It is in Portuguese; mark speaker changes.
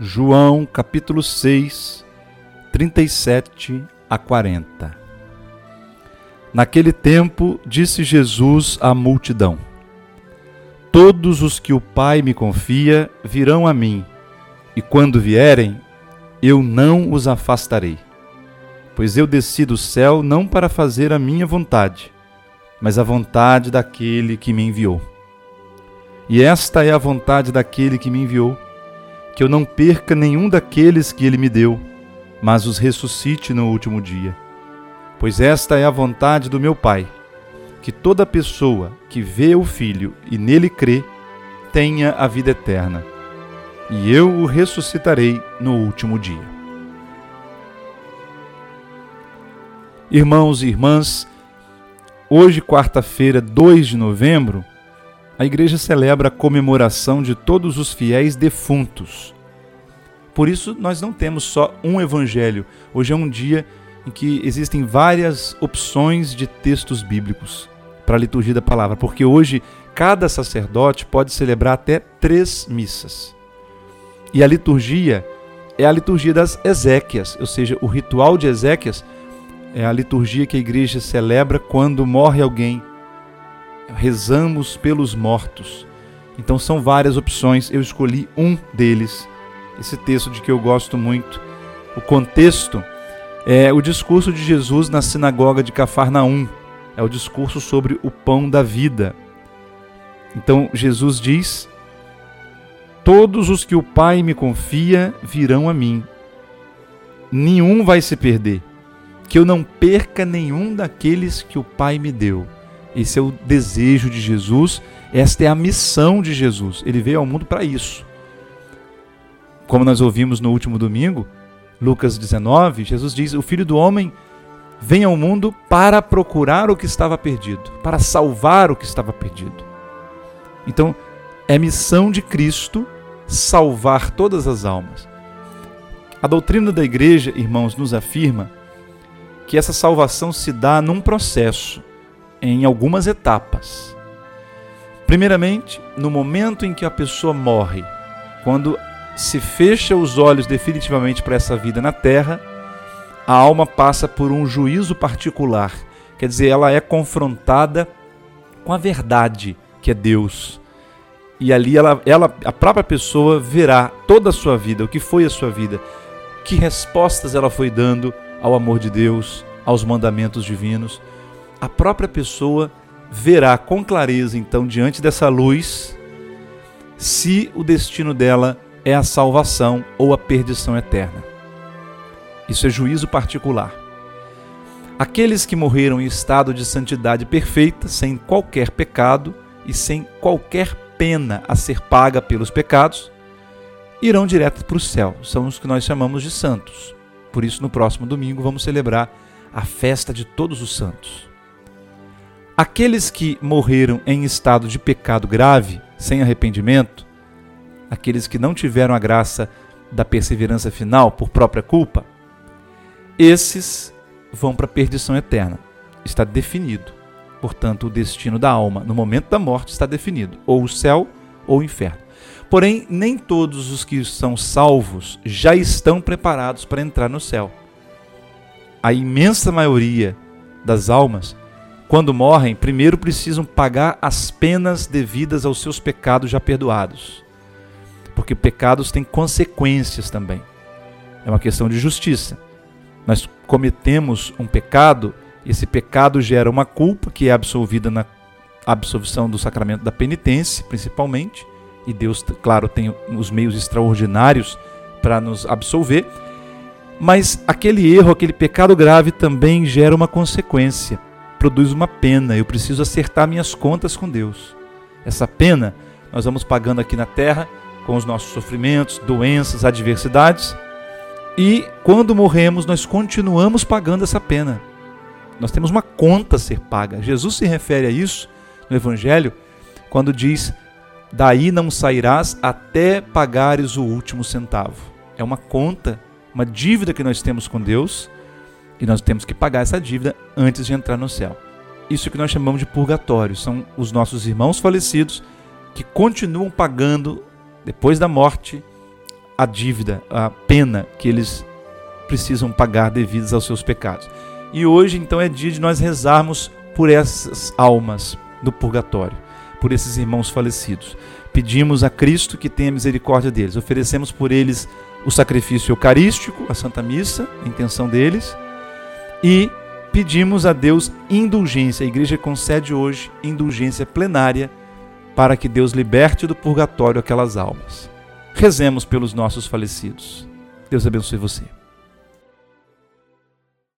Speaker 1: João capítulo 6, 37 a 40. Naquele tempo disse Jesus à multidão: Todos os que o Pai me confia virão a mim, e quando vierem, eu não os afastarei. Pois eu desci do céu não para fazer a minha vontade, mas a vontade daquele que me enviou. E esta é a vontade daquele que me enviou que eu não perca nenhum daqueles que ele me deu, mas os ressuscite no último dia. Pois esta é a vontade do meu Pai, que toda pessoa que vê o Filho e nele crê, tenha a vida eterna, e eu o ressuscitarei no último dia. Irmãos e irmãs, hoje, quarta-feira, 2 de novembro, a igreja celebra a comemoração de todos os fiéis defuntos. Por isso, nós não temos só um evangelho. Hoje é um dia em que existem várias opções de textos bíblicos para a liturgia da palavra, porque hoje cada sacerdote pode celebrar até três missas. E a liturgia é a liturgia das Ezequias, ou seja, o ritual de Ezequias é a liturgia que a igreja celebra quando morre alguém rezamos pelos mortos. Então são várias opções, eu escolhi um deles. Esse texto de que eu gosto muito. O contexto é o discurso de Jesus na sinagoga de Cafarnaum. É o discurso sobre o pão da vida. Então Jesus diz: Todos os que o Pai me confia virão a mim. Nenhum vai se perder. Que eu não perca nenhum daqueles que o Pai me deu esse é o desejo de Jesus, esta é a missão de Jesus. Ele veio ao mundo para isso. Como nós ouvimos no último domingo, Lucas 19, Jesus diz: O filho do homem vem ao mundo para procurar o que estava perdido, para salvar o que estava perdido. Então, é missão de Cristo salvar todas as almas. A doutrina da igreja, irmãos, nos afirma que essa salvação se dá num processo em algumas etapas. Primeiramente, no momento em que a pessoa morre, quando se fecha os olhos definitivamente para essa vida na terra, a alma passa por um juízo particular, quer dizer, ela é confrontada com a verdade que é Deus. E ali ela, ela, a própria pessoa verá toda a sua vida, o que foi a sua vida, que respostas ela foi dando ao amor de Deus, aos mandamentos divinos a própria pessoa verá com clareza, então, diante dessa luz, se o destino dela é a salvação ou a perdição eterna. Isso é juízo particular. Aqueles que morreram em estado de santidade perfeita, sem qualquer pecado e sem qualquer pena a ser paga pelos pecados, irão direto para o céu. São os que nós chamamos de santos. Por isso, no próximo domingo, vamos celebrar a festa de todos os santos. Aqueles que morreram em estado de pecado grave, sem arrependimento, aqueles que não tiveram a graça da perseverança final por própria culpa, esses vão para a perdição eterna. Está definido. Portanto, o destino da alma no momento da morte está definido: ou o céu ou o inferno. Porém, nem todos os que são salvos já estão preparados para entrar no céu. A imensa maioria das almas quando morrem, primeiro precisam pagar as penas devidas aos seus pecados já perdoados. Porque pecados têm consequências também. É uma questão de justiça. Nós cometemos um pecado, esse pecado gera uma culpa que é absolvida na absolvição do sacramento da penitência, principalmente, e Deus, claro, tem os meios extraordinários para nos absolver. Mas aquele erro, aquele pecado grave também gera uma consequência produz uma pena. Eu preciso acertar minhas contas com Deus. Essa pena nós vamos pagando aqui na terra com os nossos sofrimentos, doenças, adversidades. E quando morremos, nós continuamos pagando essa pena. Nós temos uma conta a ser paga. Jesus se refere a isso no Evangelho quando diz: Daí não sairás até pagares o último centavo. É uma conta, uma dívida que nós temos com Deus e nós temos que pagar essa dívida antes de entrar no céu. Isso que nós chamamos de purgatório. São os nossos irmãos falecidos que continuam pagando, depois da morte, a dívida, a pena que eles precisam pagar devidas aos seus pecados. E hoje, então, é dia de nós rezarmos por essas almas do purgatório, por esses irmãos falecidos. Pedimos a Cristo que tenha misericórdia deles. Oferecemos por eles o sacrifício eucarístico, a Santa Missa, a intenção deles, e pedimos a Deus indulgência. A igreja concede hoje indulgência plenária para que Deus liberte do purgatório aquelas almas. Rezemos pelos nossos falecidos. Deus abençoe você.